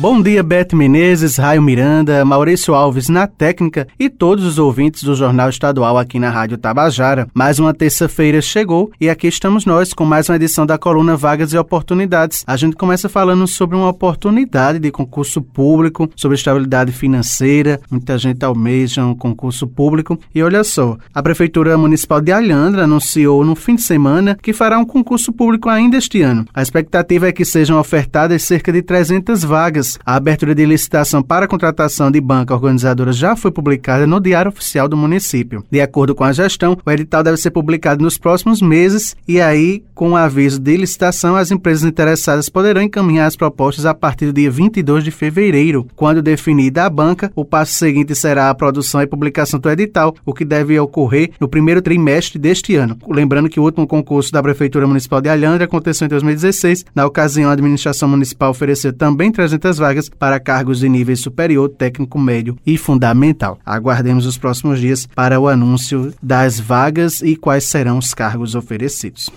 Bom dia, Beth Menezes, Raio Miranda, Maurício Alves na técnica e todos os ouvintes do Jornal Estadual aqui na Rádio Tabajara. Mais uma terça-feira chegou e aqui estamos nós com mais uma edição da coluna Vagas e Oportunidades. A gente começa falando sobre uma oportunidade de concurso público, sobre estabilidade financeira. Muita gente almeja um concurso público. E olha só, a Prefeitura Municipal de Alhandra anunciou no fim de semana que fará um concurso público ainda este ano. A expectativa é que sejam ofertadas cerca de 300 vagas a abertura de licitação para a contratação de banca organizadora já foi publicada no Diário Oficial do município. De acordo com a gestão, o edital deve ser publicado nos próximos meses e aí, com o aviso de licitação, as empresas interessadas poderão encaminhar as propostas a partir do dia 22 de fevereiro. Quando definida a banca, o passo seguinte será a produção e publicação do edital, o que deve ocorrer no primeiro trimestre deste ano. Lembrando que o último concurso da Prefeitura Municipal de Alhandra aconteceu em 2016. Na ocasião, a administração municipal ofereceu também 300 vagas para cargos de nível superior, técnico, médio e fundamental. Aguardemos os próximos dias para o anúncio das vagas e quais serão os cargos oferecidos.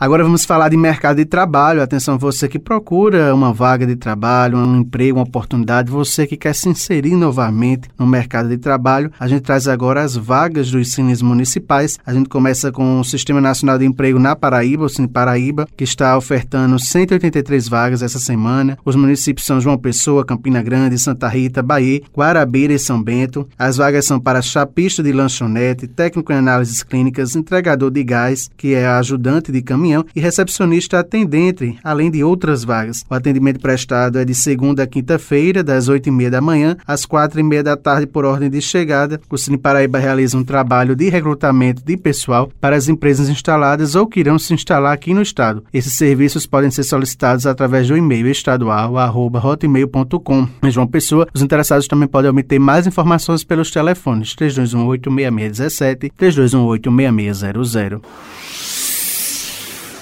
Agora vamos falar de mercado de trabalho. Atenção, você que procura uma vaga de trabalho, um emprego, uma oportunidade, você que quer se inserir novamente no mercado de trabalho. A gente traz agora as vagas dos cines municipais. A gente começa com o Sistema Nacional de Emprego na Paraíba, o Cine Paraíba, que está ofertando 183 vagas essa semana. Os municípios são João Pessoa, Campina Grande, Santa Rita, Bahia, Guarabira e São Bento. As vagas são para chapista de lanchonete, técnico em análises clínicas, entregador de gás, que é ajudante de caminhão caminhão e recepcionista atendente, além de outras vagas. O atendimento prestado é de segunda a quinta-feira, das 8h30 da manhã às 4h30 da tarde, por ordem de chegada. O Cine Paraíba realiza um trabalho de recrutamento de pessoal para as empresas instaladas ou que irão se instalar aqui no estado. Esses serviços podem ser solicitados através do e-mail estadual@hotmail.com. Em João Pessoa, os interessados também podem obter mais informações pelos telefones 3218 6617 3218 6600.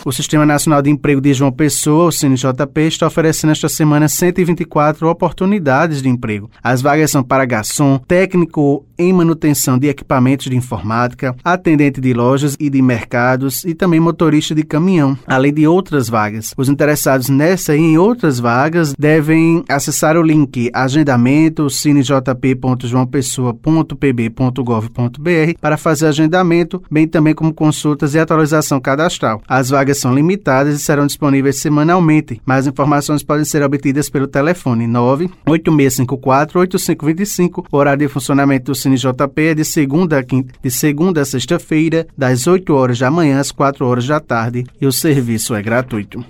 O Sistema Nacional de Emprego de João Pessoa, o CNJP, está oferecendo esta semana 124 oportunidades de emprego. As vagas são para garçom, técnico em manutenção de equipamentos de informática, atendente de lojas e de mercados e também motorista de caminhão, além de outras vagas. Os interessados nessa e em outras vagas devem acessar o link agendamento cinejp.joaopessoa.pb.gov.br para fazer agendamento, bem também como consultas e atualização cadastral. As vagas são limitadas e serão disponíveis semanalmente. Mais informações podem ser obtidas pelo telefone 98654-8525. O horário de funcionamento do Cine JP é de segunda a, quinta, de segunda a sexta-feira, das 8 horas da manhã às 4 horas da tarde, e o serviço é gratuito.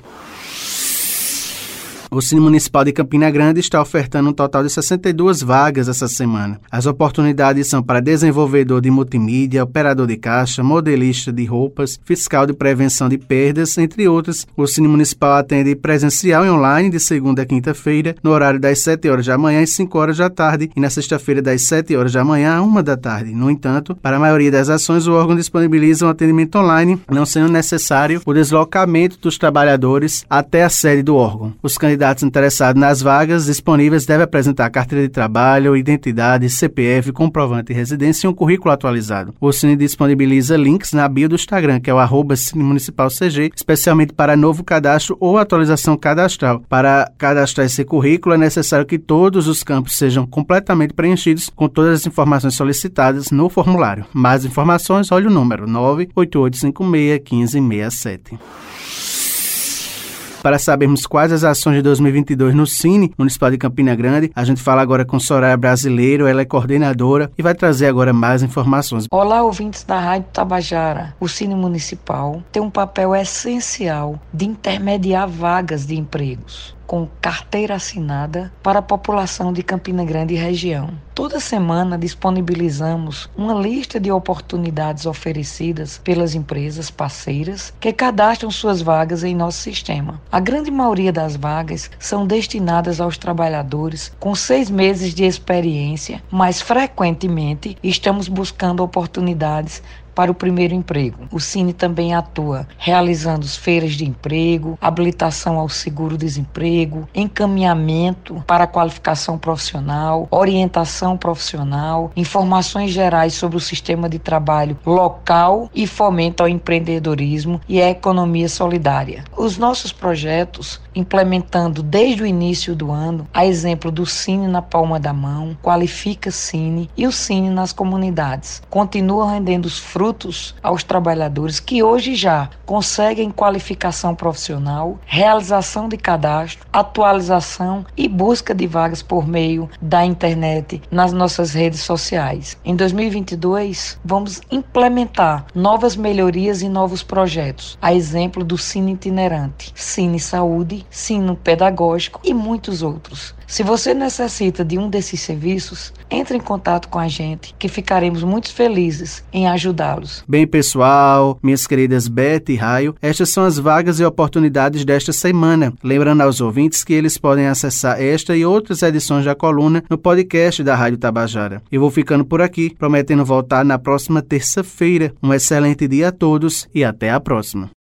O Cine Municipal de Campina Grande está ofertando um total de 62 vagas essa semana. As oportunidades são para desenvolvedor de multimídia, operador de caixa, modelista de roupas, fiscal de prevenção de perdas, entre outras. O Cine Municipal atende presencial e online de segunda a quinta-feira, no horário das 7 horas da manhã e 5 horas da tarde, e na sexta-feira das 7 horas da manhã a 1 da tarde. No entanto, para a maioria das ações, o órgão disponibiliza um atendimento online, não sendo necessário o deslocamento dos trabalhadores até a sede do órgão. Os candidatos candidatos interessados nas vagas disponíveis devem apresentar carteira de trabalho, identidade, CPF, comprovante de residência e um currículo atualizado. O Cine disponibiliza links na bio do Instagram, que é o arroba Cine Municipal CG, especialmente para novo cadastro ou atualização cadastral. Para cadastrar esse currículo, é necessário que todos os campos sejam completamente preenchidos com todas as informações solicitadas no formulário. Mais informações, olhe o número 98856 1567. Para sabermos quais as ações de 2022 no Cine Municipal de Campina Grande, a gente fala agora com Soraya Brasileiro, ela é coordenadora e vai trazer agora mais informações. Olá, ouvintes da Rádio Tabajara. O Cine Municipal tem um papel essencial de intermediar vagas de empregos com carteira assinada para a população de Campina Grande e região. Toda semana disponibilizamos uma lista de oportunidades oferecidas pelas empresas parceiras que cadastram suas vagas em nosso sistema. A grande maioria das vagas são destinadas aos trabalhadores com seis meses de experiência, mas frequentemente estamos buscando oportunidades para o primeiro emprego. O Cine também atua realizando feiras de emprego, habilitação ao seguro-desemprego, encaminhamento para a qualificação profissional, orientação profissional, informações gerais sobre o sistema de trabalho local e fomento ao empreendedorismo e à economia solidária. Os nossos projetos, implementando desde o início do ano, a exemplo do Cine na palma da mão, Qualifica Cine e o Cine nas comunidades, continuam rendendo os frutos aos trabalhadores que hoje já conseguem qualificação profissional, realização de cadastro, atualização e busca de vagas por meio da internet nas nossas redes sociais. Em 2022, vamos implementar novas melhorias e novos projetos, a exemplo do Cine Itinerante, Cine Saúde, Cine Pedagógico e muitos outros. Se você necessita de um desses serviços, entre em contato com a gente, que ficaremos muito felizes em Bem, pessoal, minhas queridas Beth e Raio, estas são as vagas e oportunidades desta semana. Lembrando aos ouvintes que eles podem acessar esta e outras edições da coluna no podcast da Rádio Tabajara. Eu vou ficando por aqui, prometendo voltar na próxima terça-feira. Um excelente dia a todos e até a próxima.